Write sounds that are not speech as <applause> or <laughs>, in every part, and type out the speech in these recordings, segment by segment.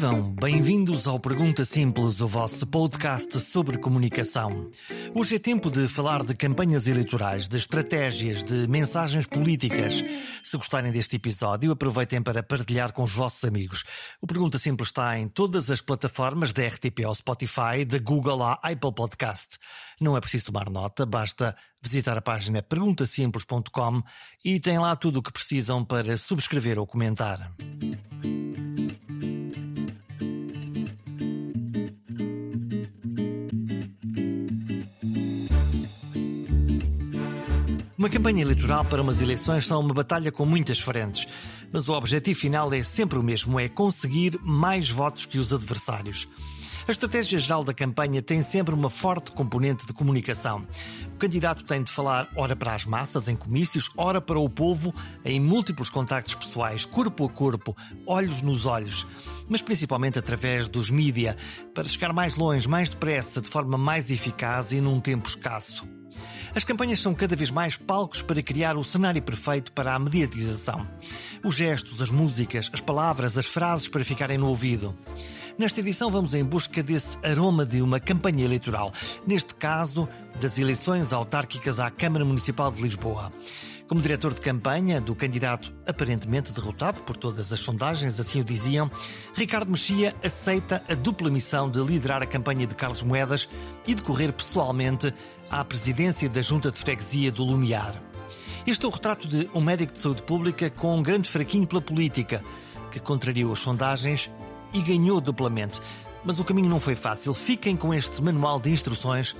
Vivam! Bem-vindos ao Pergunta Simples, o vosso podcast sobre comunicação. Hoje é tempo de falar de campanhas eleitorais, de estratégias, de mensagens políticas. Se gostarem deste episódio, aproveitem para partilhar com os vossos amigos. O Pergunta Simples está em todas as plataformas da RTP ao Spotify, da Google à Apple Podcast. Não é preciso tomar nota, basta visitar a página perguntasimples.com e tem lá tudo o que precisam para subscrever ou comentar. Uma campanha eleitoral para umas eleições são uma batalha com muitas frentes, mas o objetivo final é sempre o mesmo: é conseguir mais votos que os adversários. A estratégia geral da campanha tem sempre uma forte componente de comunicação. O candidato tem de falar ora para as massas em comícios, ora para o povo em múltiplos contactos pessoais, corpo a corpo, olhos nos olhos, mas principalmente através dos mídia, para chegar mais longe, mais depressa, de forma mais eficaz e num tempo escasso. As campanhas são cada vez mais palcos para criar o cenário perfeito para a mediatização. Os gestos, as músicas, as palavras, as frases para ficarem no ouvido. Nesta edição vamos em busca desse aroma de uma campanha eleitoral, neste caso, das eleições autárquicas à Câmara Municipal de Lisboa. Como diretor de campanha do candidato aparentemente derrotado por todas as sondagens, assim o diziam, Ricardo Mexia aceita a dupla missão de liderar a campanha de Carlos Moedas e de correr pessoalmente à presidência da Junta de Freguesia do Lumiar. Este é o retrato de um médico de saúde pública com um grande fraquinho pela política, que contrariou as sondagens e ganhou duplamente. Mas o caminho não foi fácil. Fiquem com este manual de instruções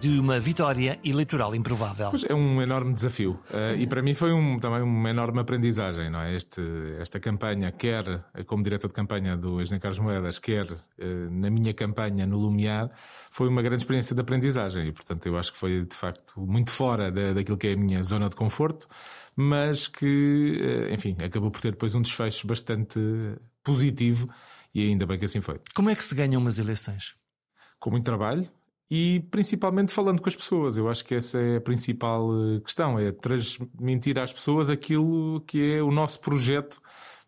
de uma vitória eleitoral improvável. Pois é um enorme desafio uh, e para mim foi um, também uma enorme aprendizagem, não é? Este, esta campanha, quer como diretor de campanha do Engenheiro Carlos Moedas, quer uh, na minha campanha no Lumiar, foi uma grande experiência de aprendizagem e, portanto, eu acho que foi de facto muito fora da, daquilo que é a minha zona de conforto, mas que, uh, enfim, acabou por ter depois um desfecho bastante positivo e ainda bem que assim foi. Como é que se ganham umas eleições? Com muito trabalho, e principalmente falando com as pessoas. Eu acho que essa é a principal eh, questão, é transmitir às pessoas aquilo que é o nosso projeto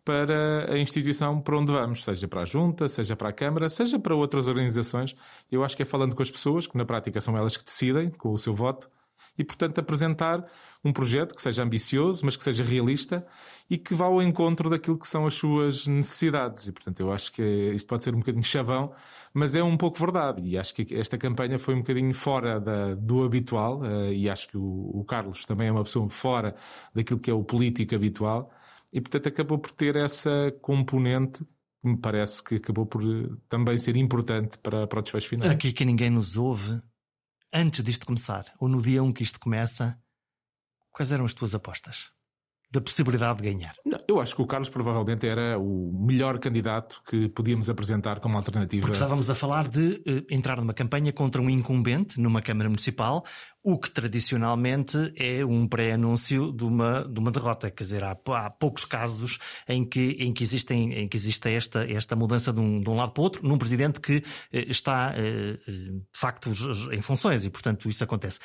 para a instituição para onde vamos, seja para a Junta, seja para a Câmara, seja para outras organizações. Eu acho que é falando com as pessoas, que na prática são elas que decidem com o seu voto, e, portanto, apresentar um projeto que seja ambicioso, mas que seja realista e que vá ao encontro daquilo que são as suas necessidades. E, portanto, eu acho que isto pode ser um bocadinho chavão, mas é um pouco verdade. E acho que esta campanha foi um bocadinho fora da, do habitual, uh, e acho que o, o, Carlos também é uma pessoa fora daquilo que é o político habitual, e, portanto, acabou por ter essa componente me parece que acabou por eh, também ser importante para, para o desfecho final. Aqui que ninguém nos ouve, antes disto começar, ou no dia 1 que isto começa, quais eram as tuas apostas? Da possibilidade de ganhar? Não, eu acho que o Carlos provavelmente era o melhor candidato que podíamos apresentar como alternativa. Porque estávamos a falar de uh, entrar numa campanha contra um incumbente numa Câmara Municipal, o que tradicionalmente é um pré-anúncio de uma, de uma derrota. Quer dizer, há, há, poucos casos em que, em que, existem, em que existe esta, esta mudança de um, de um lado para o outro, num presidente que uh, está, uh, de facto, em funções e, portanto, isso acontece.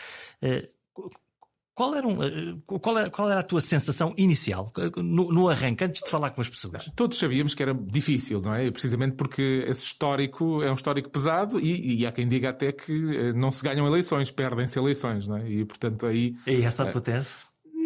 Qual era, um, eh, qual, era, qual era, a tua sensação inicial, no, no, arranque, antes de falar com as pessoas? Todos sabíamos que era difícil, não é? Precisamente porque esse histórico é um histórico pesado e, e há quem diga até que eh, não se ganham eleições, perdem-se eleições, não é? E portanto aí. E essa a tua tese?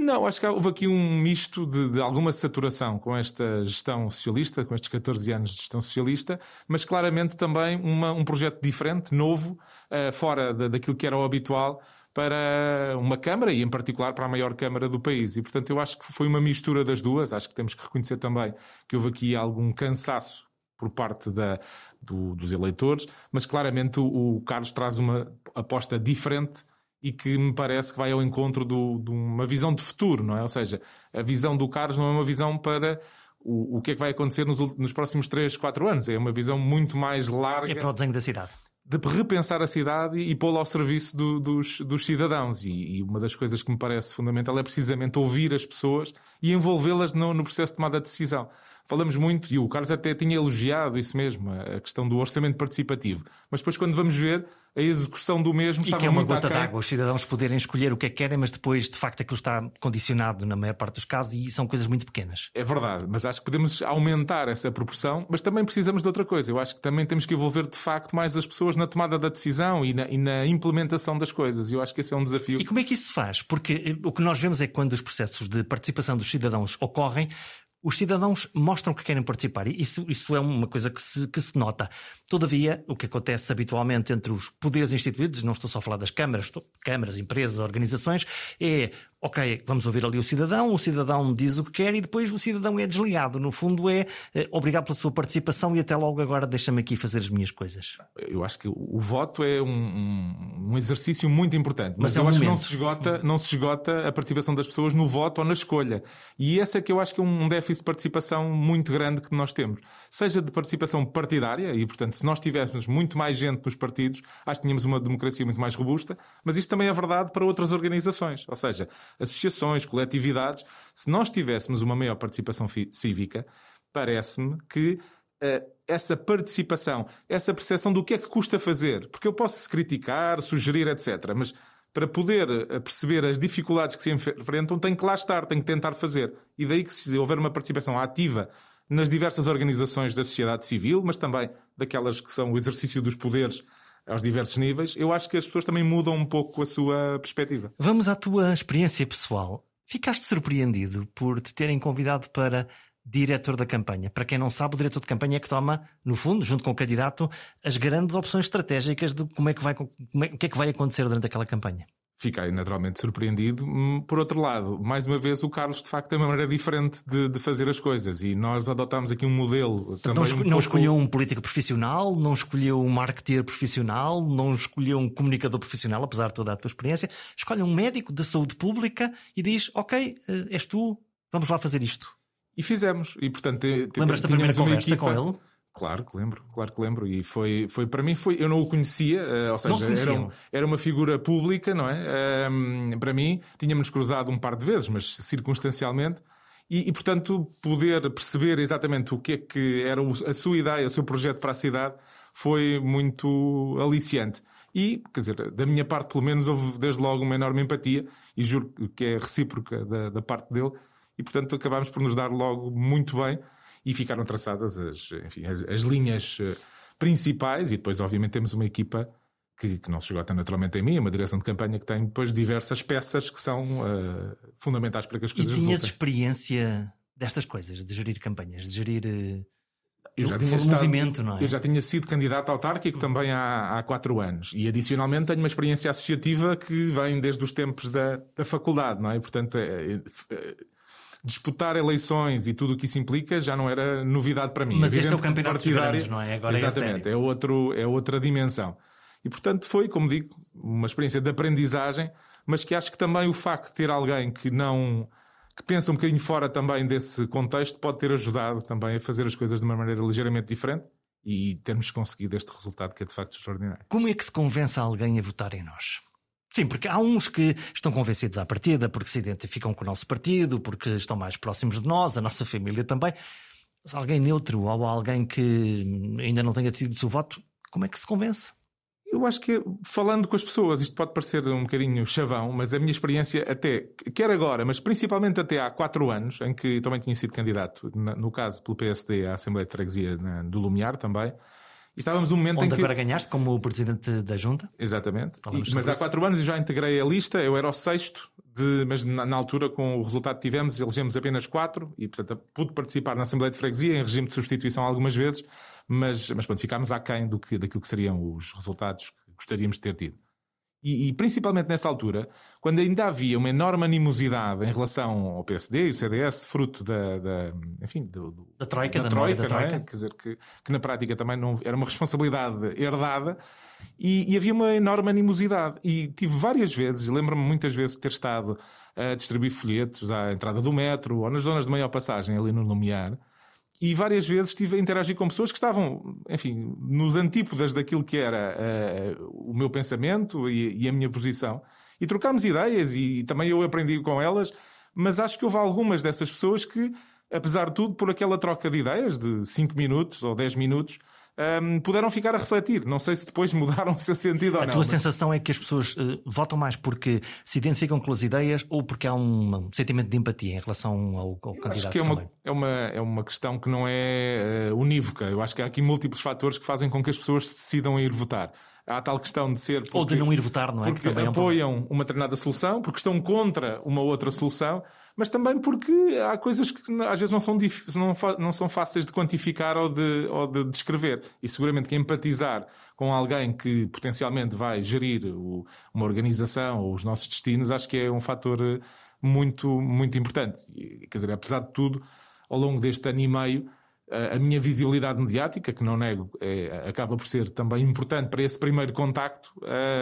Não, acho que houve aqui um misto de, de, alguma saturação com esta gestão socialista, com estes 14 anos de gestão socialista, mas claramente também uma, um projeto diferente, novo, uh, fora da, daquilo que era o habitual para uma Câmara e, em particular, para a maior Câmara do país. E, portanto, eu acho que foi uma mistura das duas. Acho que temos que reconhecer também que houve aqui algum cansaço por parte da, do, dos eleitores, mas claramente o, o, Carlos traz uma aposta diferente e que me parece que vai ao encontro do, de uma visão de futuro, não é? Ou seja, a visão do Carlos não é uma visão para o, o que é que vai acontecer nos, nos próximos 3, 4 anos, é uma visão muito mais larga. É para o desenho da cidade de repensar a cidade e pô-la ao serviço do, dos, dos, cidadãos. E, e, uma das coisas que me parece fundamental é precisamente ouvir as pessoas e envolvê-las no, no, processo de tomada de decisão. Falamos muito, e o Carlos até tinha elogiado isso mesmo, a questão do orçamento participativo. Mas depois, quando vamos ver, a execução do mesmo e que é uma gota d'água, os cidadãos poderem escolher o que é que querem, mas depois, de facto, aquilo está condicionado na maior parte dos casos e são coisas muito pequenas. É verdade, mas acho que podemos aumentar essa proporção, mas também precisamos de outra coisa. Eu acho que também temos que envolver, de facto, mais as pessoas na tomada da decisão e na, e na implementação das coisas. E eu acho que esse é um desafio. E como é que isso se faz? Porque eh, o que nós vemos é que quando os processos de participação dos cidadãos ocorrem, os cidadãos mostram que querem participar e isso, isso é uma coisa que se, que se nota. Todavia, o que acontece habitualmente entre os poderes instituídos, não estou só a falar das câmaras, estou, câmaras, empresas, organizações, é ok, vamos ouvir ali o cidadão, o cidadão diz o que quer e depois o cidadão é desligado. No fundo, é, é obrigado pela sua participação e até logo agora deixa-me aqui fazer as minhas coisas. Eu acho que o voto é um, um exercício muito importante, mas, mas é eu um acho momento. que não se, esgota, não se esgota a participação das pessoas no voto ou na escolha. E esse é que eu acho que é um déficit de participação muito grande que nós temos. Seja de participação partidária, e portanto, se nós tivéssemos muito mais gente nos partidos, acho que tínhamos uma democracia muito mais robusta, mas isto também é verdade para outras organizações. Ou seja, associações, coletividades, se nós tivéssemos uma maior participação cívica, parece-me que uh, essa participação, essa percepção do que é que custa fazer, porque eu posso criticar, sugerir, etc. Mas para poder eh, perceber as dificuldades que se enfrentam, tem que lá estar, tem que tentar fazer. E daí que se houver uma participação ativa nas diversas organizações da sociedade civil, mas também daquelas que são o exercício dos poderes aos diversos níveis, eu acho que as pessoas também mudam um pouco a sua perspectiva. Vamos à tua experiência pessoal. Ficaste surpreendido por te terem convidado para diretor da campanha. Para quem não sabe, o diretor de campanha é que toma, no fundo, junto com o candidato, as grandes opções estratégicas de como é que vai, como é, o que é que vai acontecer durante aquela campanha fiquei naturalmente surpreendido. Hum, por outro lado, mais uma vez, o Carlos de facto tem uma maneira diferente de, de fazer as coisas e nós adotámos aqui um modelo. Também não, escolheu, um não escolheu um político profissional, não escolheu um marketeer profissional, não escolheu um comunicador profissional, apesar de toda a tua experiência. Escolhe um médico da saúde pública e diz: Ok, eh, és tu, vamos lá fazer isto. E fizemos. E portanto, lembras-te da primeira conversa equipa... com ele? Claro que lembro, claro que lembro. E foi, foi para mim, foi, eu não o conhecia, uh, ou seja, se era, um, era, uma figura pública, não é? Para mim, tínhamos cruzado um par de vezes, mas circunstancialmente. E, e, portanto, poder perceber exatamente o que é que era a sua ideia, o seu projeto para a cidade, foi muito aliciante. E, quer dizer, da minha parte, pelo menos, houve desde logo uma enorme empatia, e juro que é recíproca da, da parte dele, e portanto acabámos por nos dar logo muito bem e ficaram traçadas as, enfim, as, as linhas eh, principais, e depois, obviamente, temos uma equipa que, que, não se esgota naturalmente em mim, uma direção de campanha que tem depois diversas peças que são uh, fundamentais para que as coisas E tinhas resultem. experiência destas coisas, de gerir campanhas, de gerir. Uh, eu já tinha estado, movimento, não é? Eu já tinha sido candidato autárquico também há, há quatro anos e adicionalmente tenho uma experiência associativa que vem desde os tempos da, da faculdade, não é? Portanto, é, é, disputar eleições e tudo o que isso implica já não era novidade para mim. Mas este é o campeonato de grandes, não é? Agora é Exatamente, é, é, outro, é outra dimensão. E portanto foi, como digo, uma experiência de aprendizagem, mas que acho que também o facto de ter alguém que não que pensa um bocadinho fora também desse contexto pode ter ajudado também a fazer as coisas de uma maneira ligeiramente diferente e termos conseguido este resultado que é de facto extraordinário. Como é que se convence alguém a votar em nós? Sim, porque há uns que estão convencidos à partida, porque se identificam com o nosso partido, porque estão mais próximos de nós, a nossa família também. Mas alguém neutro ou alguém que ainda não tenha decidido o seu voto, como é que se convence? Eu acho que falando com as pessoas, isto pode parecer um bocadinho chavão, mas a minha experiência até, quer agora, mas principalmente até há quatro anos, em que também tinha sido candidato, no caso pelo PSD à Assembleia de Freguesia do Lumiar também, e estávamos num momento Onde em que. agora ganhaste como presidente da Junta? Exatamente. E, mas há quatro anos eu já integrei a lista, eu era o sexto, de, mas na, na, altura, com o resultado que tivemos, elegemos apenas quatro e, portanto, pude participar na Assembleia de Freguesia em regime de substituição algumas vezes, mas, mas pronto, ficámos aquém do que, daquilo que seriam os resultados que gostaríamos de ter tido. E, e, principalmente nessa altura, quando ainda havia uma enorme animosidade em relação ao PSD e o CDS, fruto da, da enfim, do, do, da troika, da, da troika, da troika. É? Quer dizer, que, que, na prática também não era uma responsabilidade herdada e, e havia uma enorme animosidade. E tive várias vezes, lembro-me muitas vezes de ter estado a distribuir folhetos à entrada do metro ou nas zonas de maior passagem ali no Lumiar e várias vezes estive a interagir com pessoas que estavam, enfim, nos antípodas daquilo que era uh, o meu pensamento e, e, a minha posição. E trocámos ideias e, e, também eu aprendi com elas, mas acho que houve algumas dessas pessoas que apesar de tudo, por aquela troca de ideias de 5 minutos ou 10 minutos, um, puderam ficar a refletir. Não sei se depois <laughs> mudaram o seu sentido ou a não. A tua mas... sensação é que as pessoas uh, votam mais porque se identificam com as ideias ou porque há um sentimento de empatia em relação ao, ao candidato? Acho que é uma, é, uma, é uma questão que não é uh, unívoca. Eu acho que há aqui múltiplos fatores que fazem com que as pessoas se decidam a ir votar há tal questão de ser. Ou de não ir votar, não é? Porque apoiam é um uma determinada solução, porque estão contra uma outra solução, mas também porque há coisas que às vezes não são, não, não são fáceis de quantificar ou de, ou de descrever. E seguramente que empatizar com alguém que potencialmente vai gerir o, uma organização ou os nossos destinos, acho que é um fator eh, muito, muito importante. E, quer dizer, apesar de tudo, ao longo deste ano e meio a minha visibilidade mediática, que não nego, é, acaba por ser também importante para esse primeiro contacto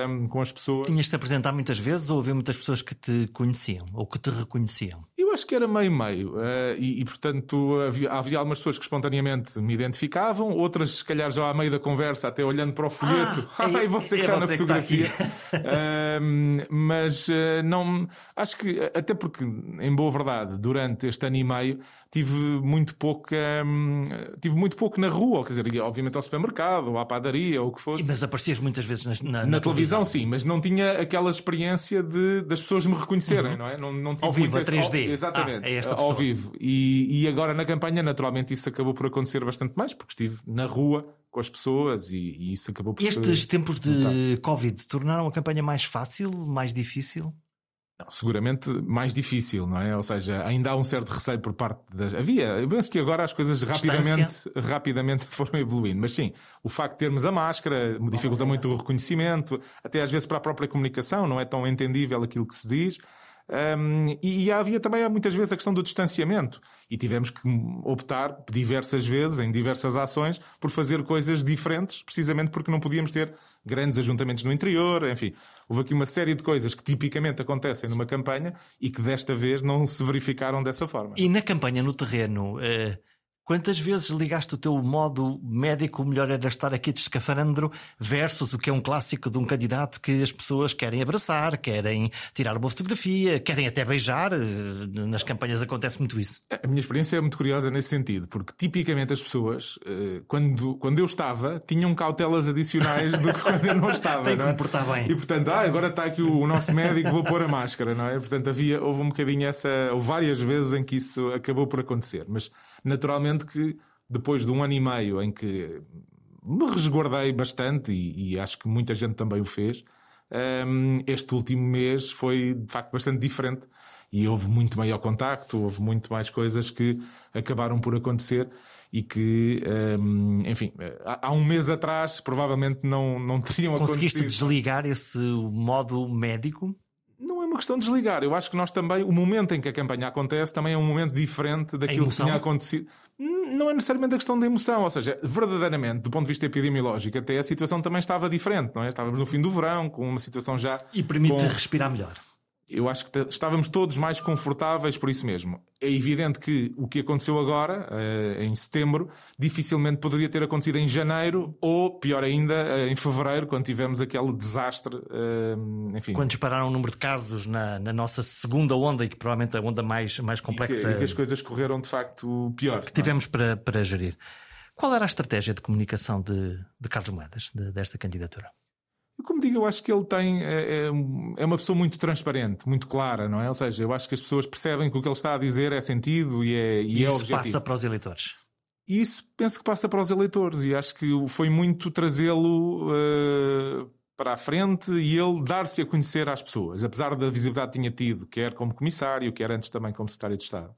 um, com as pessoas. Tinhas de te apresentar muitas vezes ou havia muitas pessoas que te conheciam ou que te reconheciam? Eu acho que era meio-meio. Uh, e, e, portanto, havia, havia, algumas pessoas que espontaneamente me identificavam, outras, se calhar, já à meio da conversa, até olhando para o folheto. Ah, é, <laughs> você que é está na fotografia. uh, mas uh, não. Acho que, até porque, em boa verdade, durante este ano e meio, tive muito pouca. Um, tive muito pouco na rua, quer dizer, obviamente ao supermercado, ou à padaria, ou o que fosse. Mas aparecias muitas vezes na, na, na, na televisão, televisão, sim, mas não tinha aquela experiência de, das pessoas me reconhecerem, uhum. não é? Não, não ao vivo, a 3D. Ao, exatamente, ah, é ao vivo. E, e agora na campanha, naturalmente, isso acabou por acontecer bastante mais, porque estive na rua com as pessoas e, e isso acabou por Estes ser... tempos de Covid tornaram a campanha mais fácil, mais difícil? Não, seguramente mais difícil, não é? Ou seja, ainda há um certo receio por parte das. Havia, eu penso que agora as coisas rapidamente, rapidamente <laughs> foram evoluindo, mas sim, o facto de termos a máscara dificulta muito o reconhecimento, até às vezes para a própria comunicação, não é tão entendível aquilo que se diz. Um, e, e, havia também muitas vezes a questão do distanciamento. E tivemos que optar diversas vezes, em diversas ações, por fazer coisas diferentes, precisamente porque não podíamos ter grandes ajuntamentos no interior. Enfim, houve aqui uma série de coisas que tipicamente acontecem numa campanha e que desta vez não se verificaram dessa forma. E na campanha no terreno. Uh Quantas vezes ligaste o teu modo médico, melhor era estar aqui de escafarandro, versus o que é um clássico de um candidato que as pessoas querem abraçar, querem tirar uma fotografia, querem até beijar? Eh, nas campanhas acontece muito isso. A minha experiência é muito curiosa nesse sentido, porque tipicamente as pessoas, eh, quando, quando eu estava, tinham cautelas adicionais do que quando eu não estava. <laughs> Tem que é? portar bem. E portanto, ah, agora está aqui o, nosso médico, vou pôr a máscara, não é? Portanto, havia, houve um bocadinho essa, houve várias vezes em que isso acabou por acontecer. Mas naturalmente que depois de um ano e meio em que me resguardei bastante e, e acho que muita gente também o fez, um, este último mês foi de facto bastante diferente e houve muito maior contacto, houve muito mais coisas que acabaram por acontecer e que, um, enfim, há, um mês atrás provavelmente não, não <laughs> teriam Conseguiste acontecido. Conseguiste desligar esse modo médico? Uma questão de desligar. Eu acho que nós também, o momento em que a campanha acontece, também é um momento diferente daquilo que tinha acontecido. Não é necessariamente a questão da emoção, ou seja, verdadeiramente, do ponto de vista epidemiológico, até a situação também estava diferente, não é? Estávamos no fim do verão, com uma situação já. E permite com... respirar melhor eu acho que estávamos todos mais confortáveis por isso mesmo. É evidente que o que aconteceu agora, eh, em setembro, dificilmente poderia ter acontecido em janeiro ou, pior ainda, eh, em fevereiro, quando tivemos aquele desastre. Eh, enfim. Quando dispararam o número de casos na, na, nossa segunda onda, e que provavelmente é a onda mais, mais complexa. E que, e que as coisas correram de facto pior. Que tivemos é? para, para gerir. Qual era a estratégia de comunicação de, de Carlos Moedas, de, desta candidatura? Como digo, eu acho que ele tem é, é, é, uma pessoa muito transparente, muito clara, não é? Ou seja, eu acho que as pessoas percebem que o que ele está a dizer é sentido e é, e, e é isso objetivo. passa para os eleitores. E isso penso que passa para os eleitores e acho que foi muito trazê-lo uh, para a frente e ele dar-se a conhecer às pessoas, apesar da visibilidade que tinha tido, quer como comissário, quer antes também como secretário de Estado.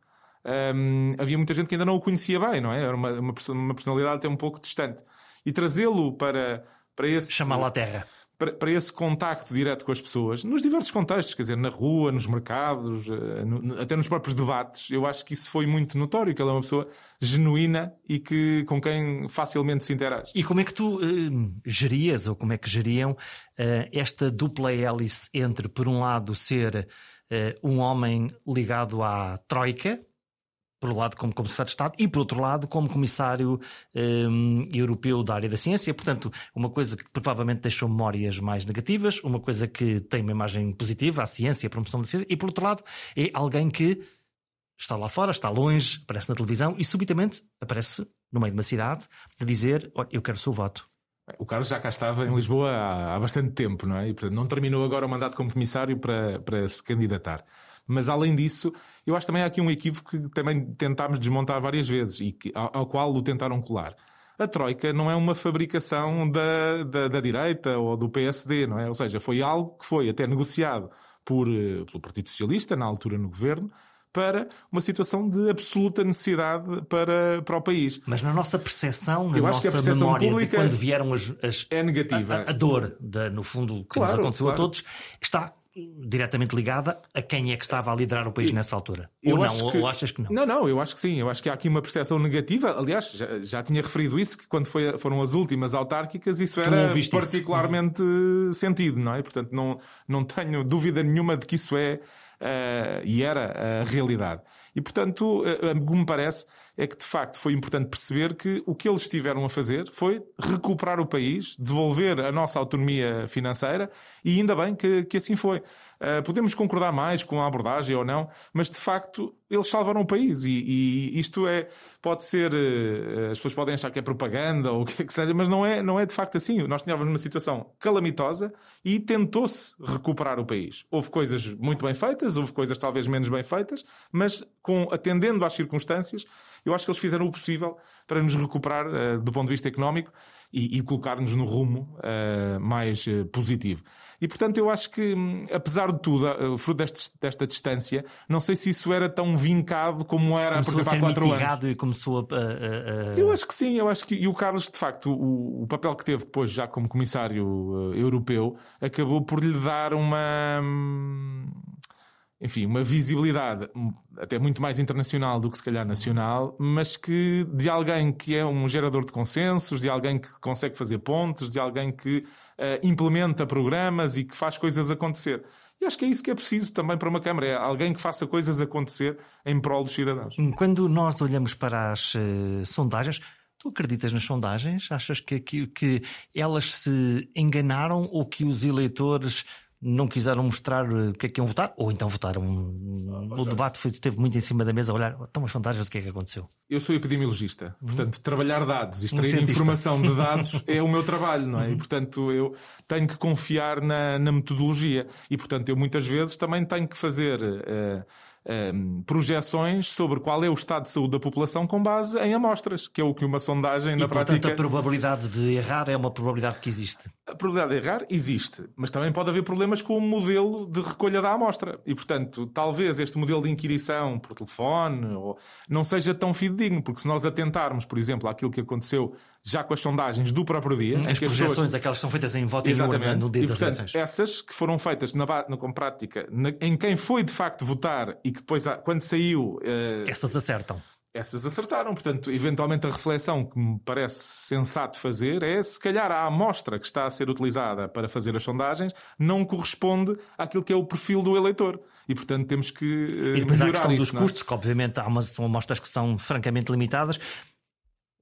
Um, havia muita gente que ainda não o conhecia bem, não é? Era uma, uma, uma personalidade até um pouco distante. E trazê-lo para, para esse. Chamá-lo à terra para, para esse contacto direto com as pessoas, nos diversos contextos, quer dizer, na rua, nos mercados, eh, no, até nos próprios debates, eu acho que isso foi muito notório, que ele é uma pessoa genuína e que, com quem facilmente se interage. E como é que tu uh, gerias, ou como é que geriam, uh, esta dupla hélice entre, por um lado, ser um homem ligado à Troika, por um lado como comissário de Estado e por outro lado como comissário um, europeu da área da ciência. Portanto, uma coisa que provavelmente deixou memórias mais negativas, uma coisa que tem uma imagem positiva, a ciência, a promoção da ciência, e por outro lado é alguém que está lá fora, está longe, aparece na televisão e subitamente aparece no meio de uma cidade a dizer: Olha, eu quero o seu voto. O Carlos já cá estava em Lisboa há, há bastante tempo, não é? E portanto, não terminou agora o mandato como comissário para, para se candidatar. Mas além disso, eu acho também há aqui um equívoco que também tentámos desmontar várias vezes e que, ao, ao qual o tentaram colar. A Troika não é uma fabricação da, da, da, direita ou do PSD, não é? Ou seja, foi algo que foi até negociado por, eh, pelo Partido Socialista, na altura no governo, para uma situação de absoluta necessidade para, para o país. Mas na nossa percepção, na Eu nossa memória de quando vieram as, as é negativa. A, a, dor, no fundo, que claro, nos aconteceu claro. a todos, está diretamente ligada a quem é que estava a liderar o país nessa altura. Ou não, que... ou achas que não? Não, não, eu acho que sim. Eu acho que há aqui uma percepção negativa. Aliás, já, já tinha referido isso, que quando foi, foram as últimas autárquicas, isso era particularmente isso. sentido, não é? Portanto, não, não tenho dúvida nenhuma de que isso é uh, e era a realidade. E, portanto, uh, me parece é que de facto foi importante perceber que o que eles estiveram a fazer foi recuperar o país, devolver a nossa autonomia financeira e ainda bem que, que assim foi. Uh, podemos concordar mais com a abordagem ou não, mas de facto eles salvaram o país e, e isto é pode ser uh, as pessoas podem achar que é propaganda ou o que é que seja, mas não é não é de facto assim. Nós tínhamos uma situação calamitosa e tentou-se recuperar o país. Houve coisas muito bem feitas, houve coisas talvez menos bem feitas, mas com atendendo às circunstâncias, eu acho que eles fizeram o possível para nos recuperar uh, do ponto de vista económico e, e colocar-nos no rumo mais positivo. E portanto eu acho que, hum, apesar de tudo, uh, fruto deste, desta distância, não sei se isso era tão vincado como era, começou por exemplo, há quatro anos. E começou a, a, a, Eu acho que sim, eu acho que. E o Carlos, de facto, o, o papel que teve depois, já como comissário uh, europeu, acabou por lhe dar uma. Hum, enfim, uma visibilidade até muito mais internacional do que se calhar nacional, mas que de alguém que é um gerador de consensos, de alguém que consegue fazer pontos, de alguém que uh, implementa programas e que faz coisas acontecer. E acho que é isso que é preciso também para uma Câmara, é alguém que faça coisas acontecer em prol dos cidadãos. Quando nós olhamos para as uh, sondagens, Tu acreditas nas sondagens? Achas que, que, que elas se enganaram ou que os eleitores não quiseram mostrar eh, o que é que iam votar, ou então votaram. o debate foi, esteve muito em cima da mesa a olhar, estão as sondagens, o que é que aconteceu? Eu sou epidemiologista, uhum. portanto, trabalhar dados, extrair um informação de dados <laughs> é o meu trabalho, não é? Uhum. E, portanto, eu tenho que confiar na, na, metodologia. E, portanto, eu muitas vezes também tenho que fazer. Uh, um, ehm, projeções sobre qual é o estado de saúde da população com base em amostras, que é o que uma sondagem e, na portanto, prática. a probabilidade de errar é uma probabilidade que existe. A probabilidade de errar existe, mas também pode haver problemas com o modelo de recolha da amostra. E, portanto, talvez este modelo de inquirição por telefone ou, não seja tão fidedigno, porque se nós atentarmos, por exemplo, àquilo que aconteceu já com as sondagens do próprio dia. As projeções, pessoas... aquelas que são feitas em voto e urna no dia e, portanto, das essas que foram feitas na, na, com prática na, em quem foi de facto votar e que depois, quando saiu. Uh, essas acertam. Essas acertaram. Portanto, eventualmente a reflexão que me parece sensato fazer é se calhar a amostra que está a ser utilizada para fazer as sondagens não corresponde àquilo que é o perfil do eleitor. E, portanto, temos que. Uh, e depois há a questão isso, dos é? custos, que obviamente há umas, são amostras que são francamente limitadas.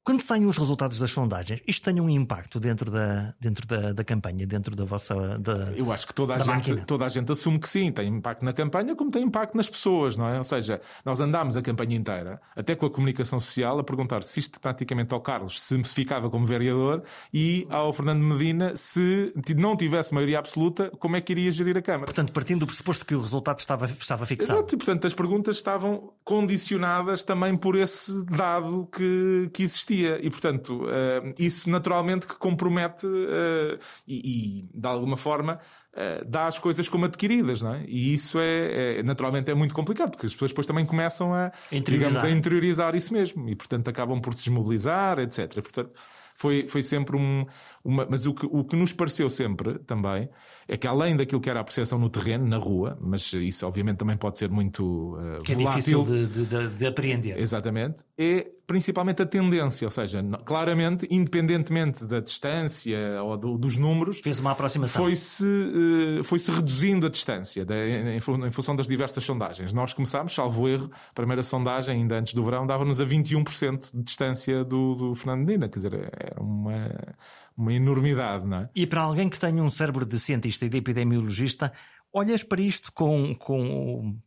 Quando saem os resultados das sondagens, isto tem um impacto dentro da, dentro da, da campanha, dentro da vossa. Da, Eu acho que toda a, gente, toda a gente assume que sim, tem impacto na campanha, como tem impacto nas pessoas, não é? Ou seja, nós andámos a campanha inteira, até com a comunicação social, a perguntar sistematicamente ao Carlos se se ficava como vereador e ao Fernando Medina se não tivesse maioria absoluta, como é que iria gerir a Câmara. Portanto, partindo do pressuposto que o resultado estava, estava fixado. Exato, e portanto as perguntas estavam condicionadas também por esse dado que, que existia existia. E, portanto, uh, isso naturalmente que compromete uh, e, e, de alguma forma, uh, dá as coisas como adquiridas, não é? E isso é, é, naturalmente é muito complicado, porque as pessoas depois também começam a, interiorizar. Digamos, a interiorizar isso mesmo. E, portanto, acabam por se desmobilizar, etc. Portanto, foi, foi sempre um. Uma, mas o que, o que nos pareceu sempre também é que além daquilo que era a percepção no terreno, na rua, mas isso obviamente também pode ser muito uh, que volátil. é difícil de, de, de, apreender. Exatamente. É principalmente a tendência, ou seja, claramente, independentemente da distância ou do, dos números, fez uma aproximação. Foi-se uh, foi -se reduzindo a distância em, em, função das diversas sondagens. Nós começámos, salvo erro, a primeira sondagem, ainda antes do verão, dava-nos a 21% de distância do, do Fernando Medina, quer dizer, era uma uma enormidade, não é? E para alguém que tenha um cérebro de cientista e de epidemiologista, olhas para isto com, com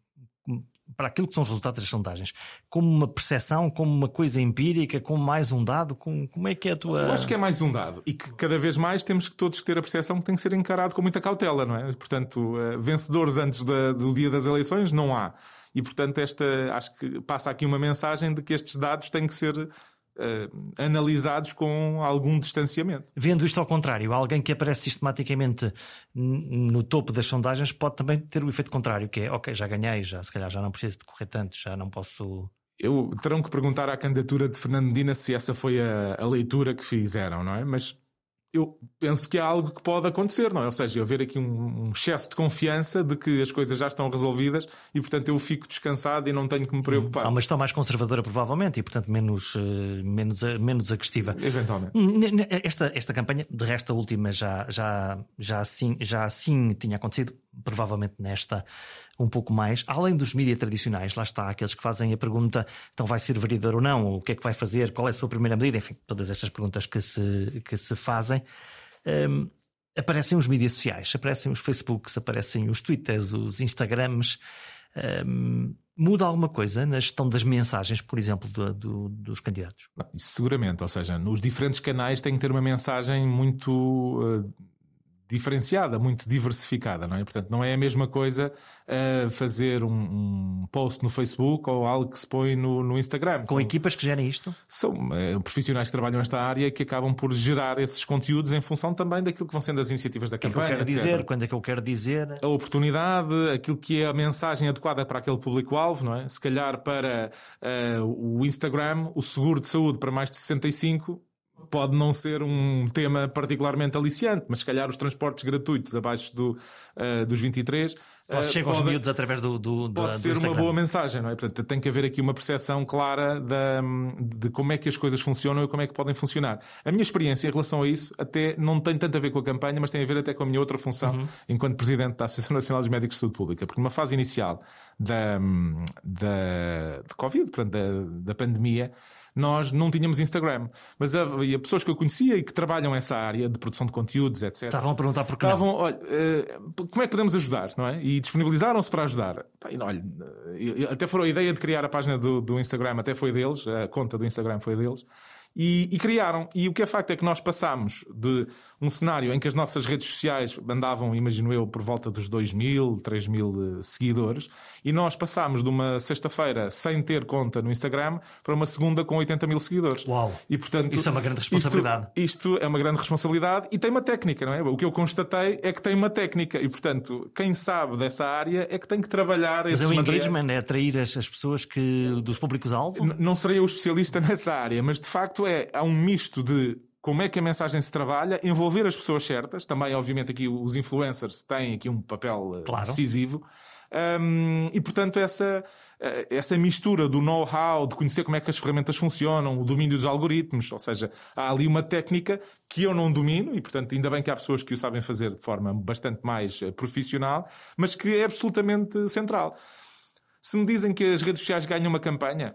para aquilo que são os resultados das sondagens, como uma percepção, como uma coisa empírica, como mais um dado? Como, como é que é a tua. Eu acho que é mais um dado e que cada vez mais temos que todos ter a percepção que tem que ser encarado com muita cautela, não é? Portanto, uh, vencedores antes da, do dia das eleições não há. E, portanto, esta, acho que passa aqui uma mensagem de que estes dados têm que ser Uh, analisados com algum distanciamento. Vendo isto ao contrário, alguém que aparece sistematicamente no topo das sondagens pode também ter o efeito contrário, que é ok, já ganhei, já se calhar já não preciso de correr tanto, já não posso. Eu terão que perguntar à candidatura de Fernando Medina se essa foi a, a leitura que fizeram, não é? Mas eu penso que é algo que pode acontecer, não é? Ou seja, haver aqui um, um, excesso de confiança de que as coisas já estão resolvidas e, portanto, eu fico descansado e não tenho que me preocupar. Há uma gestão mais conservadora, provavelmente, e, portanto, menos, uh, menos, uh, menos agressiva. Eventualmente. Esta, esta campanha, de resto, a última já, já, já, assim, já assim tinha acontecido, provavelmente nesta um pouco mais, além dos mídias tradicionais, lá está, aqueles que fazem a pergunta, então vai ser vereador ou não, o que é que vai fazer, qual é a sua primeira medida, enfim, todas estas perguntas que se, que se fazem. Um, aparecem os mídias sociais, aparecem os Facebooks, aparecem os Twitters, os Instagrams. Um, muda alguma coisa na gestão das mensagens, por exemplo, do, do, dos candidatos? Seguramente, ou seja, nos diferentes canais tem que ter uma mensagem muito. Uh diferenciada, muito diversificada, não é? Portanto, não é a mesma coisa uh, fazer um, um, post no Facebook ou algo que se põe no, no Instagram. Com são, equipas que gerem isto? São uh, profissionais que trabalham nesta área e que acabam por gerar esses conteúdos em função também daquilo que vão sendo as iniciativas da que campanha. É que eu quero etc. dizer, quando é que eu quero dizer? A oportunidade, aquilo que é a mensagem adequada para aquele público-alvo, não é? Se calhar para uh, o Instagram, o seguro de saúde para mais de 65 pode não ser um tema particularmente aliciante, mas se calhar os transportes gratuitos abaixo do, uh, dos 23 uh, chegam aos miúdos através do, do Pode do ser uma boa mensagem, não é? Portanto, tem que haver aqui uma percepção clara da, de como é que as coisas funcionam e como é que podem funcionar. A minha experiência em relação a isso até não tem tanto a ver com a campanha, mas tem a ver até com a minha outra função uhum. enquanto Presidente da Associação Nacional dos Médicos de Saúde Pública. Porque numa fase inicial da, da, de Covid, portanto, da, da pandemia, nós não tínhamos Instagram. Mas havia pessoas que eu conhecia e que trabalham essa área de produção de conteúdos, etc. Estavam a perguntar porquê. Estavam, olha, uh, como é que podemos ajudar, não é? E disponibilizaram-se para ajudar. Olha, até foram a ideia de criar a página do, do Instagram, até foi deles, a conta do Instagram foi deles. E, e, criaram. E o que é facto é que nós passámos de um cenário em que as nossas redes sociais andavam, imagino eu, por volta dos 2 mil, 3 mil eh, seguidores, e nós passámos de uma sexta-feira sem ter conta no Instagram para uma segunda com 80 mil seguidores. Uau! E, portanto, Isso é uma grande responsabilidade. Isto, isto é uma grande responsabilidade e tem uma técnica, não é? O que eu constatei é que tem uma técnica e, portanto, quem sabe dessa área é que tem que trabalhar Mas é o engagement, é atrair as, as pessoas que, dos públicos-alvo? Não serei o especialista <laughs> nessa área, mas de facto é, há um misto de como é que a mensagem se trabalha, envolver as pessoas certas. Também, obviamente, aqui os influencers têm aqui um papel eh, claro. decisivo. Um, e portanto, essa, eh, essa mistura do know-how, de conhecer como é que as ferramentas funcionam, o domínio dos algoritmos, ou seja, há ali uma técnica que eu não domino, e portanto, ainda bem que há pessoas que o sabem fazer de forma bastante mais eh, profissional, mas que é absolutamente central. Se me dizem que as redes sociais ganham uma campanha,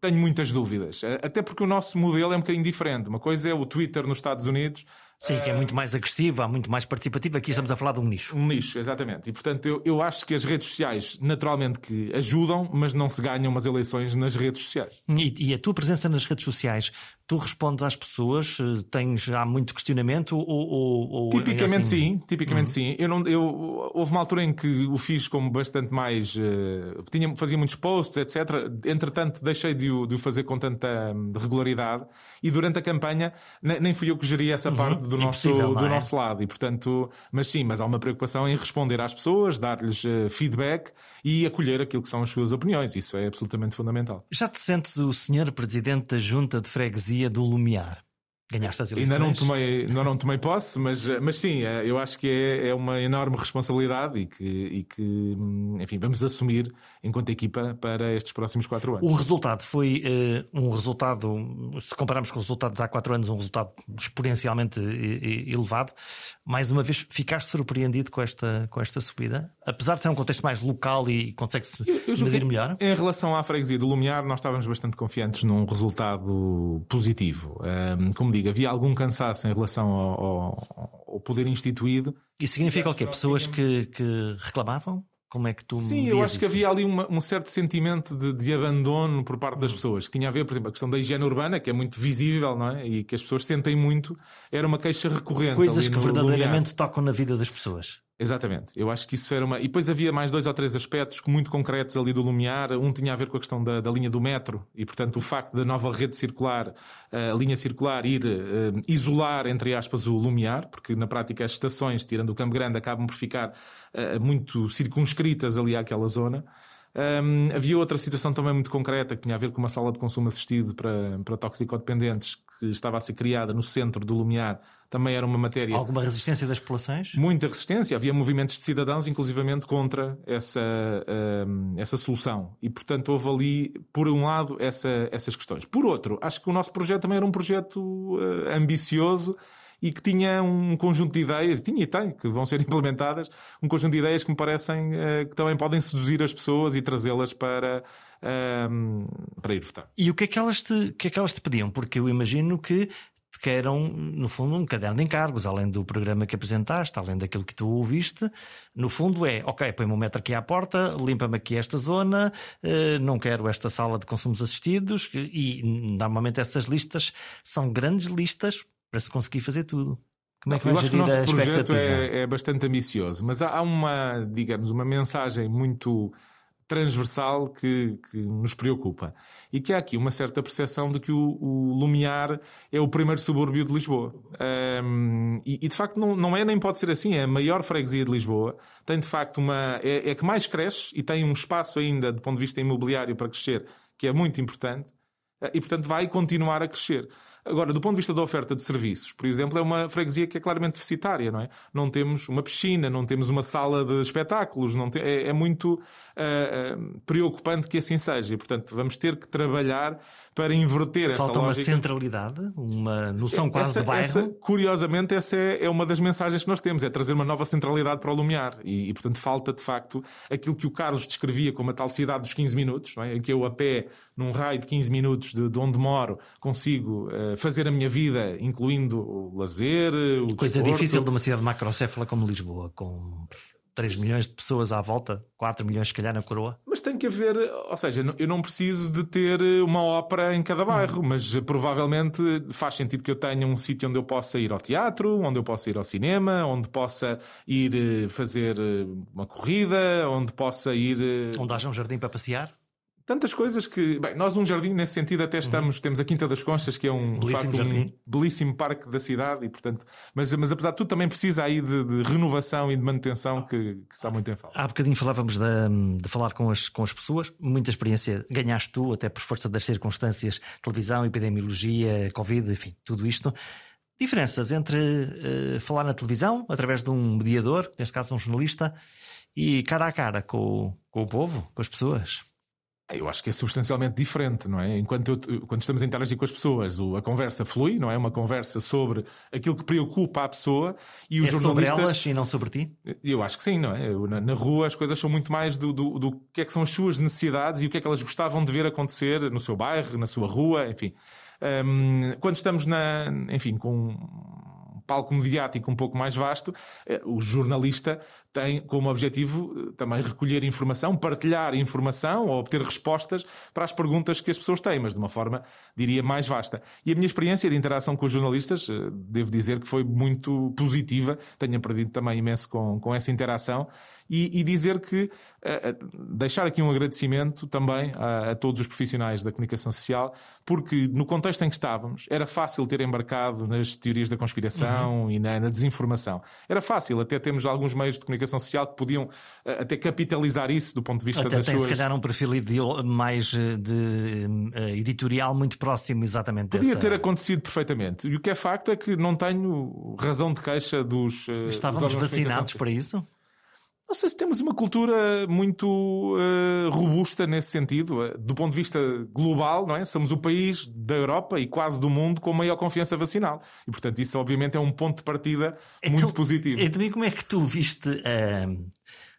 tenho muitas dúvidas. Até porque o nosso modelo é um bocadinho diferente. Uma coisa é o Twitter nos Estados Unidos, Sim, que é muito mais agressiva, muito mais participativa. Aqui estamos a falar de um nicho. Um nicho, exatamente. E portanto eu, eu acho que as redes sociais, naturalmente, que ajudam, mas não se ganham umas eleições nas redes sociais. E, e a tua presença nas redes sociais, tu respondes às pessoas? Eh, tens há muito questionamento? Ou, ou, é tipicamente assim? sim, tipicamente uhum. sim. Eu não, eu, houve uma altura em que o fiz como bastante mais. Uh, tinha, fazia muitos posts, etc. Entretanto, deixei de o, de o fazer com tanta um, regularidade e durante a campanha nem, nem fui eu que geria essa uhum. parte do, nosso, do é? nosso lado. E, portanto, mas sim, mas há uma preocupação em responder às pessoas, dar-lhes uh, feedback e acolher aquilo que são as suas opiniões. Isso é absolutamente fundamental. Já te sentes o senhor presidente da Junta de Freguesia do Lumiar? Ganhaste as eleições? Ainda não tomei, ainda não tomei posse, mas, mas sim, é, eu acho que é, é uma enorme responsabilidade e que, e que, enfim, vamos assumir enquanto equipa para estes próximos quatro anos. O resultado foi uh, um resultado, se compararmos com os resultados há quatro anos, um resultado exponencialmente elevado. Mais uma vez, ficaste surpreendido com esta, com esta subida? Apesar de ser um contexto mais local e consegue-se medir melhor? Em relação à freguesia do Lumiar, nós estávamos bastante confiantes num resultado positivo. Um, como digo, havia algum cansaço em relação ao, ao, ao poder instituído. Isso significa o quê? Pessoas que, que reclamavam? Como é que tu Sim, eu acho isso? que havia ali uma, um certo sentimento de, de, abandono por parte das pessoas, que tinha a ver, por exemplo, a questão da higiene urbana, que é muito visível, não é? E que as pessoas sentem muito, era uma queixa recorrente. Coisas que verdadeiramente tocam na vida das pessoas. Exatamente, eu acho que isso era uma. E depois havia mais dois ou três aspectos muito concretos ali do Lumiar. Um tinha a ver com a questão da, da linha do metro e, portanto, o facto da nova rede circular, a linha circular, ir uh, isolar, entre aspas, o Lumiar, porque na prática as estações, tirando o Campo Grande, acabam por ficar uh, muito circunscritas ali àquela zona. Um, havia outra situação também muito concreta que tinha a ver com uma sala de consumo assistido para, para toxicodependentes que estava a ser criada no centro do Lumiar. Também era uma matéria. Alguma resistência das populações? Muita resistência. Havia movimentos de cidadãos, inclusivamente, contra essa, um, essa solução. E, portanto, houve ali, por um lado, essa, essas questões. Por outro, acho que o nosso projeto também era um projeto uh, ambicioso e que tinha um conjunto de ideias, tinha e tem, que vão ser <laughs> implementadas, um conjunto de ideias que me parecem uh, que também podem seduzir as pessoas e trazê-las para, uh, para ir votar. E o que, é que, elas te, que é que elas te pediam? Porque eu imagino que queiram, no fundo, um caderno de encargos, além do programa que apresentaste, além daquilo que tu ouviste. No fundo, é ok, põe-me um metro aqui à porta, limpa-me aqui esta zona, uh, não quero esta sala de consumos assistidos. E normalmente essas listas são grandes listas para se conseguir fazer tudo. Como é que Eu acho que o nosso projeto é, é, bastante ambicioso, mas há uma, digamos, uma mensagem muito transversal que, que, nos preocupa. E que há aqui uma certa percepção de que o, o Lumiar é o primeiro subúrbio de Lisboa. Um, e, e, de facto não, não é nem pode ser assim, é a maior freguesia de Lisboa. Tem de facto uma. É, é que mais cresce e tem um espaço ainda do ponto de vista imobiliário para crescer, que é muito importante. E portanto vai continuar a crescer. Agora, do ponto de vista da oferta de serviços, por exemplo, é uma freguesia que é claramente deficitária, não é? Não temos uma piscina, não temos uma sala de espetáculos, não te... é, é, muito uh, preocupante que assim seja. E, portanto, vamos ter que trabalhar para inverter Falta essa lógica. Falta uma centralidade, uma noção quase essa, de bairro. Essa, curiosamente, essa é, é, uma das mensagens que nós temos, é trazer uma nova centralidade para o Lumiar. E, e, portanto, falta, de facto, aquilo que o Carlos descrevia como a tal cidade dos 15 minutos, não é? em que eu, a pé, num raio de 15 minutos de, de onde moro, consigo uh, fazer a minha vida, incluindo o lazer, o Coisa desporto. difícil de uma cidade macrocéfala como Lisboa, com 3 milhões de pessoas à volta, 4 milhões se calhar na coroa. Mas tem que haver, ou seja, eu não preciso de ter uma ópera em cada bairro, uhum. mas provavelmente faz sentido que eu tenha um sítio onde eu possa ir ao teatro, onde eu possa ir ao cinema, onde possa ir eh, fazer eh, uma corrida, onde possa ir. Eh, onde haja um jardim para passear? Tantas coisas que. Bem, nós, um jardim, nesse sentido, até estamos. Uhum. Temos a Quinta das Conchas, que é um, belíssimo, facto, um belíssimo parque da cidade, e portanto. Mas, mas apesar de tudo, também precisa aí de, de renovação e de manutenção que, que, está muito em falta. Há bocadinho falávamos de, de, falar com as, com as pessoas, muita experiência ganhaste tu, até por força das circunstâncias, televisão, epidemiologia, Covid, enfim, tudo isto. Diferenças entre uh, falar na televisão, através de um mediador, neste caso um jornalista, e cara a cara com, com o povo, com as pessoas. Eu acho que é substancialmente diferente, não é? Enquanto eu, quando estamos a interagir com as pessoas, a conversa flui, não é? Uma conversa sobre aquilo que preocupa a pessoa e os é jornalistas. Sobre elas e não sobre ti? Eu acho que sim, não é? Eu, na, na, rua as coisas são muito mais do, do, do, que é que são as suas necessidades e o que é que elas gostavam de ver acontecer no seu bairro, na sua rua, enfim. Um, quando estamos na, enfim, com palco mediático um pouco mais vasto, eh, o jornalista tem como objetivo eh, também recolher informação, partilhar informação ou obter respostas para as perguntas que as pessoas têm, mas de uma forma, diria, mais vasta. E a minha experiência de interação com os jornalistas, eh, devo dizer que foi muito positiva, tenho aprendido também imenso com, com essa interação e, e dizer que deixar aqui um agradecimento também a, a, todos os profissionais da comunicação social, porque no contexto em que estávamos era fácil ter embarcado nas teorias da conspiração uhum. e na, na, desinformação. Era fácil, até temos alguns meios de comunicação social que podiam uh, até capitalizar isso do ponto de vista até das tem, suas. se calhar um perfil mais de uh, editorial muito próximo exatamente Podia dessa... ter acontecido perfeitamente. E o que é facto é que não tenho razão de queixa dos. Estávamos dos vacinados para isso? Não sei se temos uma cultura muito uh, robusta nesse sentido, uh, do ponto de vista global, não é? Somos o país da Europa e quase do mundo com maior confiança vacinal. E, portanto, isso obviamente é um ponto de partida então, muito positivo. Então, como é que tu viste uh,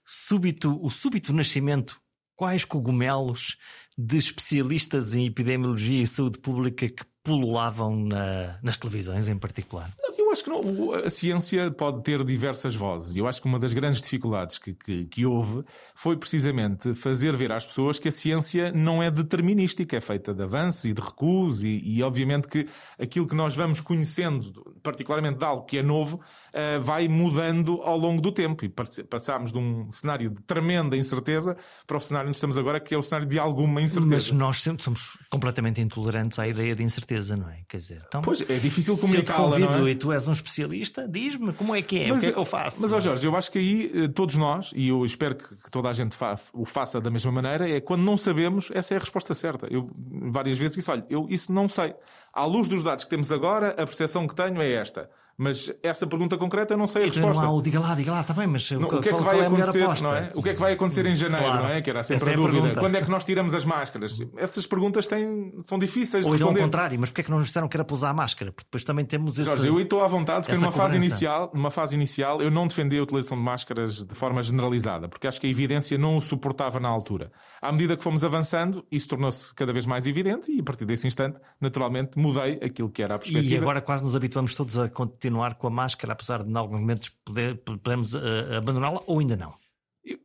súbito, o súbito nascimento? Quais cogumelos de especialistas em epidemiologia e saúde pública que pululavam na, nas televisões em particular? Eu acho que não, a ciência pode ter diversas vozes. Eu acho que uma das grandes dificuldades que, que, que, houve foi precisamente fazer ver às pessoas que a ciência não é determinística, é feita de avanços e de recuos, e, e obviamente que aquilo que nós vamos conhecendo, particularmente de algo que é novo, uh, vai mudando ao longo do tempo. E passámos de um cenário de tremenda incerteza para o cenário onde estamos agora, que é o cenário de alguma incerteza. Mas nós sempre somos completamente intolerantes à ideia de incerteza, não é? Quer dizer, então, pois é difícil comunicá-la. não é? e tu és um especialista, diz-me como é que é, mas, o que é que eu faço. Mas, ó Jorge, eu acho que aí eh, todos nós, e eu espero que toda a gente fa o faça da mesma maneira, é quando não sabemos, essa é a resposta certa. Eu várias vezes disse: olha, eu isso não sei. À luz dos dados que temos agora, a percepção que tenho é esta. Mas essa pergunta concreta eu não sei a então resposta. Não há o diga lá, diga lá, está bem, mas não, o que é que vai é acontecer, não é? O que é que vai acontecer em janeiro, claro. não é? Que era sempre Essa a é dúvida. A Quando é que nós tiramos as máscaras? Essas perguntas têm, são difíceis Ou de responder. Ou ao contrário, mas porquê é que não nos disseram que era para usar a máscara? Porque depois também temos esse, Jorge, eu estou à vontade, porque numa fase, inicial, numa fase inicial eu não defendi a utilização de máscaras de forma generalizada, porque acho que a evidência não o suportava na altura. À medida que fomos avançando, isso tornou-se cada vez mais evidente e a partir desse instante, naturalmente, mudei aquilo que era a perspectiva. E agora quase nos habituamos todos a continuar com a máscara apesar de em alguns momentos poder, podemos uh, abandoná-la ou ainda não?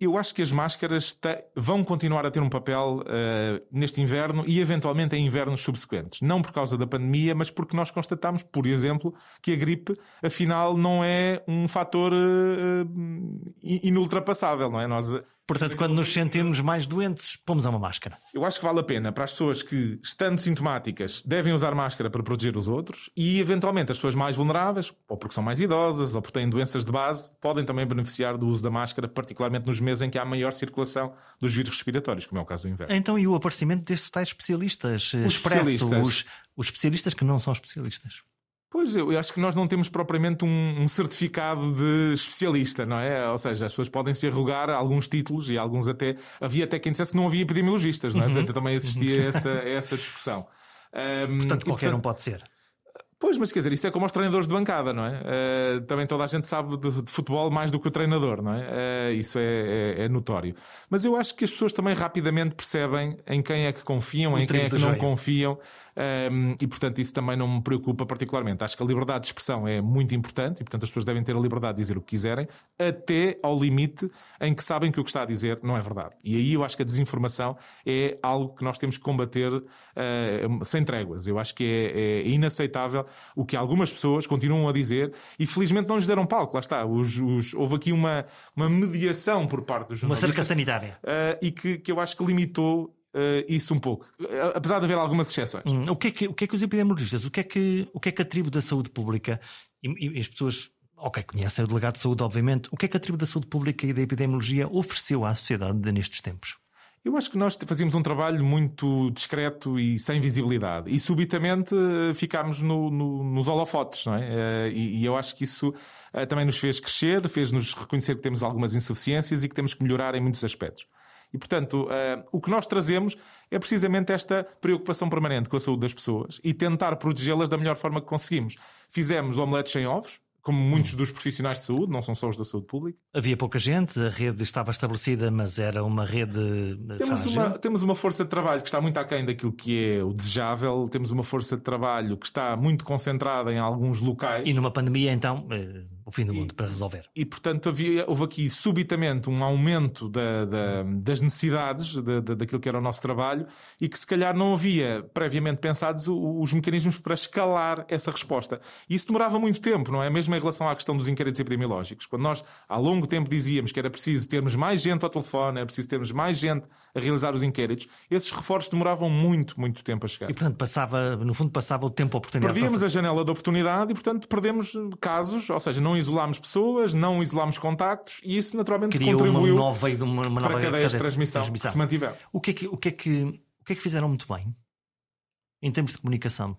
Eu acho que as máscaras vão continuar a ter um papel uh, neste inverno e eventualmente em invernos subsequentes. Não por causa da pandemia, mas porque nós constatamos, por exemplo, que a gripe, afinal, não é um fator uh, inultrapassável, não é? Nós Portanto, quando nos sentimos mais doentes, pomos a uma máscara. Eu acho que vale a pena para as pessoas que, estando sintomáticas, devem usar máscara para proteger os outros e, eventualmente, as pessoas mais vulneráveis, ou porque são mais idosas, ou porque têm doenças de base, podem também beneficiar do uso da máscara, particularmente nos meses em que há maior circulação dos vírus respiratórios, como é o caso do inverno. Então, e o aparecimento destes tais especialistas? Os expresso, especialistas. Os, os especialistas que não são especialistas. Pois, eu acho que nós não temos propriamente um, um, certificado de especialista, não é? Ou seja, as pessoas podem se arrogar alguns títulos e alguns até. Havia até quem dissesse que não havia epidemiologistas, não é? Uhum. Portanto, também existia uhum. essa, essa discussão. <laughs> Um, portanto, qualquer portanto, um pode ser. Pois, mas quer dizer, isto é como os treinadores de bancada, não é? Uh, também toda a gente sabe de, de, futebol mais do que o treinador, não é? Uh, isso é, é, é, notório. Mas eu acho que as pessoas também rapidamente percebem em quem é que confiam, em quem é que não confiam. Um, e portanto isso também não me preocupa particularmente. Acho que a liberdade de expressão é muito importante e portanto as pessoas devem ter a liberdade de dizer o que quiserem, até ao limite em que sabem que o que está a dizer não é verdade. E aí eu acho que a desinformação é algo que nós temos que combater uh, sem tréguas. Eu acho que é, é, inaceitável o que algumas pessoas continuam a dizer e felizmente não lhes deram palco. Lá está. Os, os, houve aqui uma, uma mediação por parte dos jornalistas. Uma cerca sanitária. Uh, e que, que eu acho que limitou Uh, isso um pouco, apesar de haver algumas exceções. Hum, o, que é que, o que é que os epidemiologistas, o que é que, o que, é que a tribo da saúde pública e, e as pessoas, ok, conhecem o delegado de saúde, obviamente, o que é que a tribo da saúde pública e da epidemiologia ofereceu à sociedade nestes tempos? Eu acho que nós fazíamos um trabalho muito discreto e sem visibilidade. E subitamente eh, ficámos no, no, nos holofotes, não é? Eh, e, e, eu acho que isso também nos fez crescer, fez-nos reconhecer que temos algumas insuficiências e que temos que melhorar em muitos aspectos. E, portanto, uh, o que nós trazemos é precisamente esta preocupação permanente com a saúde das pessoas e tentar protegê-las da melhor forma que conseguimos. Fizemos omeletes sem ovos, como muitos dos profissionais de saúde, não são só os da saúde pública. Havia pouca gente, a rede estava estabelecida, mas era uma rede. Temos uma, temos uma força de trabalho que está muito aquém daquilo que é o desejável, temos uma força de trabalho que está muito concentrada em alguns locais. E numa pandemia, então, eh, o fim do mundo e, para resolver. E, portanto, havia, houve aqui subitamente um aumento da, da, das necessidades da, daquilo que era o nosso trabalho e que se calhar não havia previamente pensados os mecanismos para escalar essa resposta. E isso demorava muito tempo, não é? Mesmo em relação à questão dos inquéritos epidemiológicos. Quando nós, há longo tempo, dizíamos que era preciso termos mais gente ao telefone, era preciso termos mais gente a realizar os inquéritos, esses reforços demoravam muito, muito tempo a chegar. E, portanto, passava, no fundo, passava o tempo a oportunidade. Perdíamos para... a janela de oportunidade e, portanto, perdemos casos, ou seja, não isolámos pessoas, não isolámos contactos e isso naturalmente Criou contribuiu uma nova, uma, uma para a cadeia de transmissão, transmissão, que se mantiver. O que, é que, o, que é que, o que é que fizeram muito bem em termos de comunicação?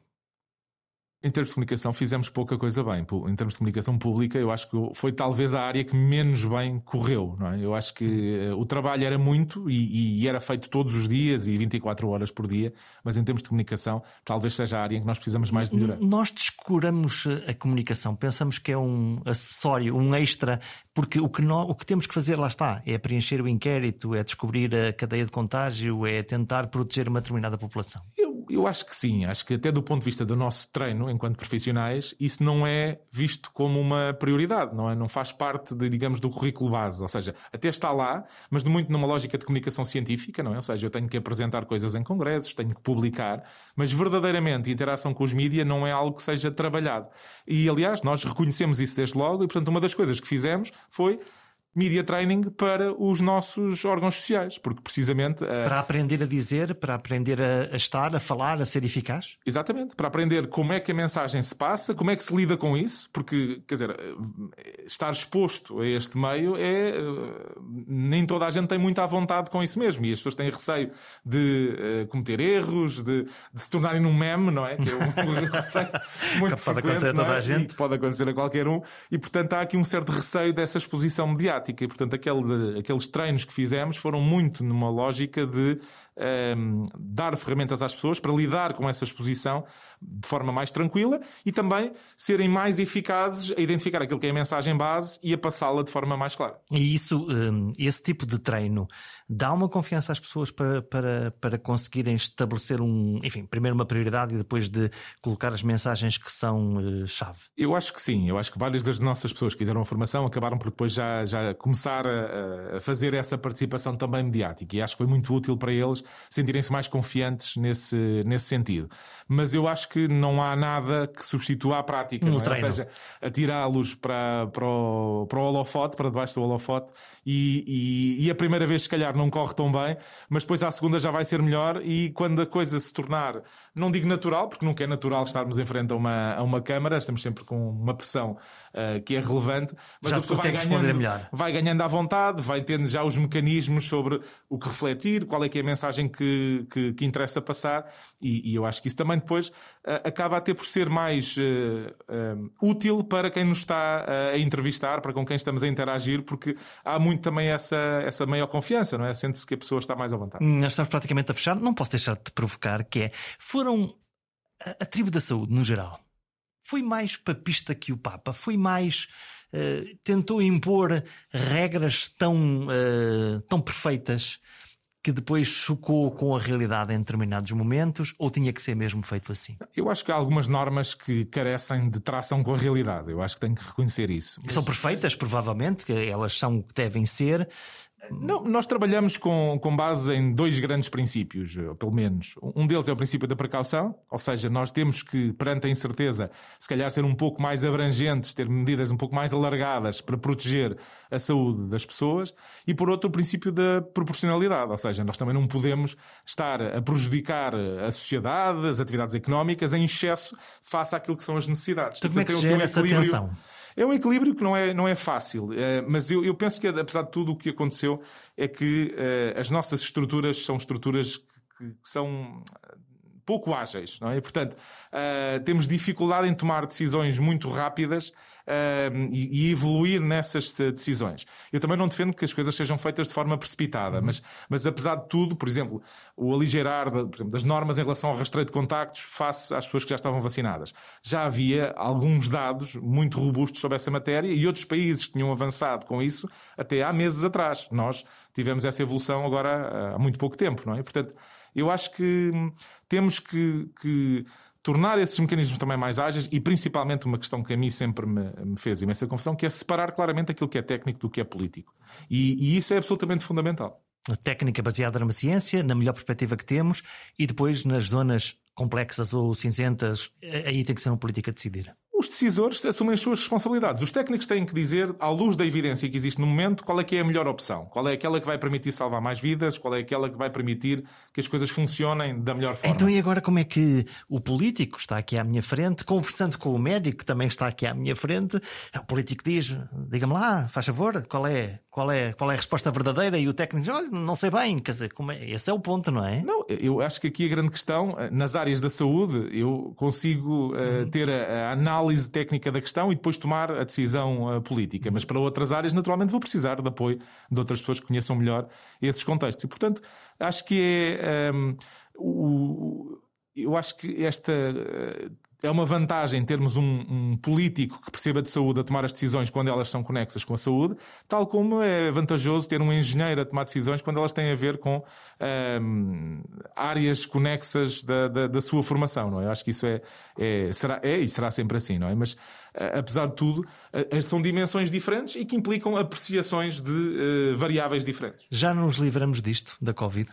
Em termos de comunicação, fizemos pouca coisa bem. Em termos de comunicação pública, eu acho que foi talvez a área que menos bem correu. Não é? Eu acho que uh, o trabalho era muito e, e, era feito todos os dias e 24 horas por dia, mas em termos de comunicação, talvez seja a área em que nós precisamos mais de melhorar. Nós descuramos eh, a comunicação, pensamos que é um acessório, um extra, porque o que, nós, o que temos que fazer lá está é preencher o inquérito, é descobrir a cadeia de contágio, é tentar proteger uma determinada população. Eu eu acho que sim, acho que até do ponto de vista do nosso treino enquanto profissionais, isso não é visto como uma prioridade, não é? Não faz parte, de, digamos, do currículo base, ou seja, até está lá, mas muito numa lógica de comunicação científica, não é? Ou seja, eu tenho que apresentar coisas em congressos, tenho que publicar, mas verdadeiramente interação com os mídias não é algo que seja trabalhado. E aliás, nós reconhecemos isso desde logo, e portanto, uma das coisas que fizemos foi media training para os nossos órgãos sociais, porque precisamente. Uh... Para aprender a dizer, para aprender a, a, estar, a falar, a ser eficaz? Exatamente, para aprender como é que a mensagem se passa, como é que se lida com isso, porque, quer dizer, eh, estar exposto a este meio é. Uh, nem toda a gente tem muita vontade com isso mesmo, e as pessoas têm receio de uh, cometer erros, de, de, se tornarem num meme, não é? Que é um <laughs> receio muito que pode acontecer a toda é? a gente. E pode acontecer a qualquer um, e portanto há aqui um certo receio dessa exposição mediática prática e, portanto, aquele, aqueles treinos que fizemos foram muito numa lógica de um, ehm, dar ferramentas às pessoas para lidar com essa exposição de forma mais tranquila e também serem mais eficazes a identificar aquilo que é a mensagem base e a passá-la de forma mais clara. E isso, um, esse tipo de treino dá uma confiança às pessoas para, para, para conseguirem estabelecer um, enfim, primeiro uma prioridade e depois de colocar as mensagens que são uh, chave? Eu acho que sim, eu acho que várias das nossas pessoas que fizeram a formação acabaram por depois já, já começar a, a fazer essa participação também mediática e acho que foi muito útil para eles sentirem-se mais confiantes nesse, nesse sentido. Mas eu acho que não há nada que substitua a prática, no é? ou seja, atirá-los para, para, o, para o holofote, para debaixo do holofote, e, e, e, a primeira vez, se calhar, não corre tão bem, mas depois à segunda já vai ser melhor. E quando a coisa se tornar, não digo natural, porque nunca é natural estarmos em frente a uma, a uma câmara, estamos sempre com uma pressão uh, que é relevante, mas já a pessoa vai ganhando, melhor. vai ganhando à vontade, vai tendo já os mecanismos sobre o que refletir, qual é que é a mensagem que, que, que interessa passar, e, e, eu acho que isso também depois uh, acaba a ter por ser mais uh, útil para quem nos está a entrevistar, para com quem estamos a interagir, porque há muito também essa, essa maior confiança, não é? Sente-se que a pessoa está mais à vontade. Nós estamos praticamente a fechar, não posso deixar de te provocar, que é, foram a, a tribo da saúde, no geral, foi mais papista que o Papa, foi mais. Uh, tentou impor regras tão, uh, tão perfeitas que depois chocou com a realidade em determinados momentos ou tinha que ser mesmo feito assim? Eu acho que há algumas normas que carecem de tração com a realidade. Eu acho que tenho que reconhecer isso. Mas... São perfeitas, provavelmente, que elas são o que devem ser, não, nós trabalhamos com, com base em dois grandes princípios, pelo menos. Um deles é o princípio da precaução, ou seja, nós temos que, perante a incerteza, se calhar ser um pouco mais abrangentes, ter medidas um pouco mais alargadas para proteger a saúde das pessoas. E por outro, o princípio da proporcionalidade, ou seja, nós também não podemos estar a prejudicar a sociedade, as atividades económicas, em excesso face àquilo que são as necessidades. Então, como é que se gera essa tensão? É um equilíbrio que não é, não é fácil, é, mas eu, eu penso que, apesar de tudo, o que aconteceu é que é, as nossas estruturas são estruturas que, que são pouco ágeis, não é? E, portanto, temos dificuldade em tomar decisões muito rápidas uh, e, e, evoluir nessas decisões. Eu também não defendo que as coisas sejam feitas de forma precipitada, uhum. mas, mas apesar de tudo, por exemplo, o aligeirar por exemplo, das normas em relação ao rastreio de contactos face às pessoas que já estavam vacinadas. Já havia alguns dados muito robustos sobre essa matéria e outros países que tinham avançado com isso até há meses atrás. Nós tivemos essa evolução agora há muito pouco tempo, não é? Portanto, eu acho que temos que, que tornar esses mecanismos também mais ágeis e principalmente uma questão que a mim sempre me, me, fez imensa confusão, que é separar claramente aquilo que é técnico do que é político. E, e isso é absolutamente fundamental. A técnica baseada numa ciência, na melhor perspectiva que temos, e depois nas zonas complexas ou cinzentas, aí tem que ser uma política a decidir os decisores assumem as suas responsabilidades. Os técnicos têm que dizer, à luz da evidência que existe no momento, qual é que é a melhor opção. Qual é aquela que vai permitir salvar mais vidas, qual é aquela que vai permitir que as coisas funcionem da melhor forma. Então, e agora como é que o político está aqui à minha frente, conversando com o médico que também está aqui à minha frente, o político diz, diga-me lá, faz favor, qual é, qual, é, qual é a resposta verdadeira? E o técnico diz, olha, não sei bem, quer dizer, como é? esse é o ponto, não é? Não, eu acho que aqui a grande questão, eh, nas áreas da saúde, eu consigo uh, ter a, a análise técnica da questão e depois tomar a decisão uh, política. Mas para outras áreas, naturalmente, vou precisar de apoio de outras pessoas que conheçam melhor esses contextos. E, portanto, acho que é. Um, ehm, o, eu acho que esta. É uma vantagem termos um, um, político que perceba de saúde a tomar as decisões quando elas são conexas com a saúde, tal como é vantajoso ter um engenheiro a tomar decisões quando elas têm a ver com um, áreas conexas da, da, da, sua formação, não é? Eu acho que isso é, é, será, é e será sempre assim, não é? Mas, apesar de tudo, são dimensões diferentes e que implicam apreciações de uh, variáveis diferentes. Já nos livramos disto, da Covid?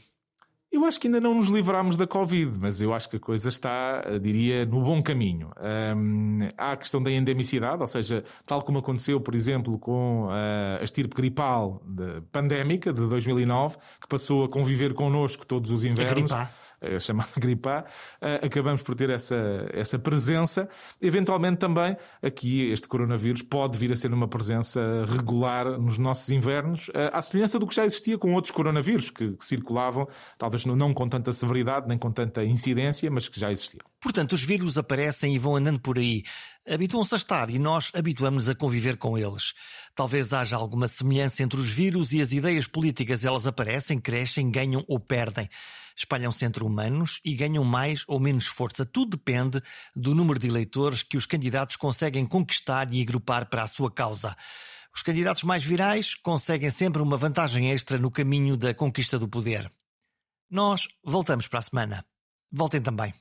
Eu acho que ainda não nos livramos da Covid, mas eu acho que a coisa está, eh, diria, no bom caminho. Um, há a questão da endemicidade, ou seja, tal como aconteceu, por exemplo, com uh, a estirpe gripal de, pandémica de 2009, que passou a conviver connosco todos os invernos. É chamada <laughs> gripe A, eh, acabamos por ter essa, essa presença. Eventualmente também aqui este coronavírus pode vir a ser uma presença regular nos nossos invernos, eh, à semelhança do que já existia com outros coronavírus que, que circulavam, talvez não com tanta severidade nem com tanta incidência, mas que já existiam. Portanto, os vírus aparecem e vão andando por aí. Habituam-se a estar e nós habituamos-nos a conviver com eles. Talvez haja alguma semelhança entre os vírus e as ideias políticas. Elas aparecem, crescem, ganham ou perdem. Espalham-se entre humanos e ganham mais ou menos força. Tudo depende do número de eleitores que os candidatos conseguem conquistar e agrupar para a sua causa. Os candidatos mais virais conseguem sempre uma vantagem extra no caminho da conquista do poder. Nós voltamos para a semana. Voltem também.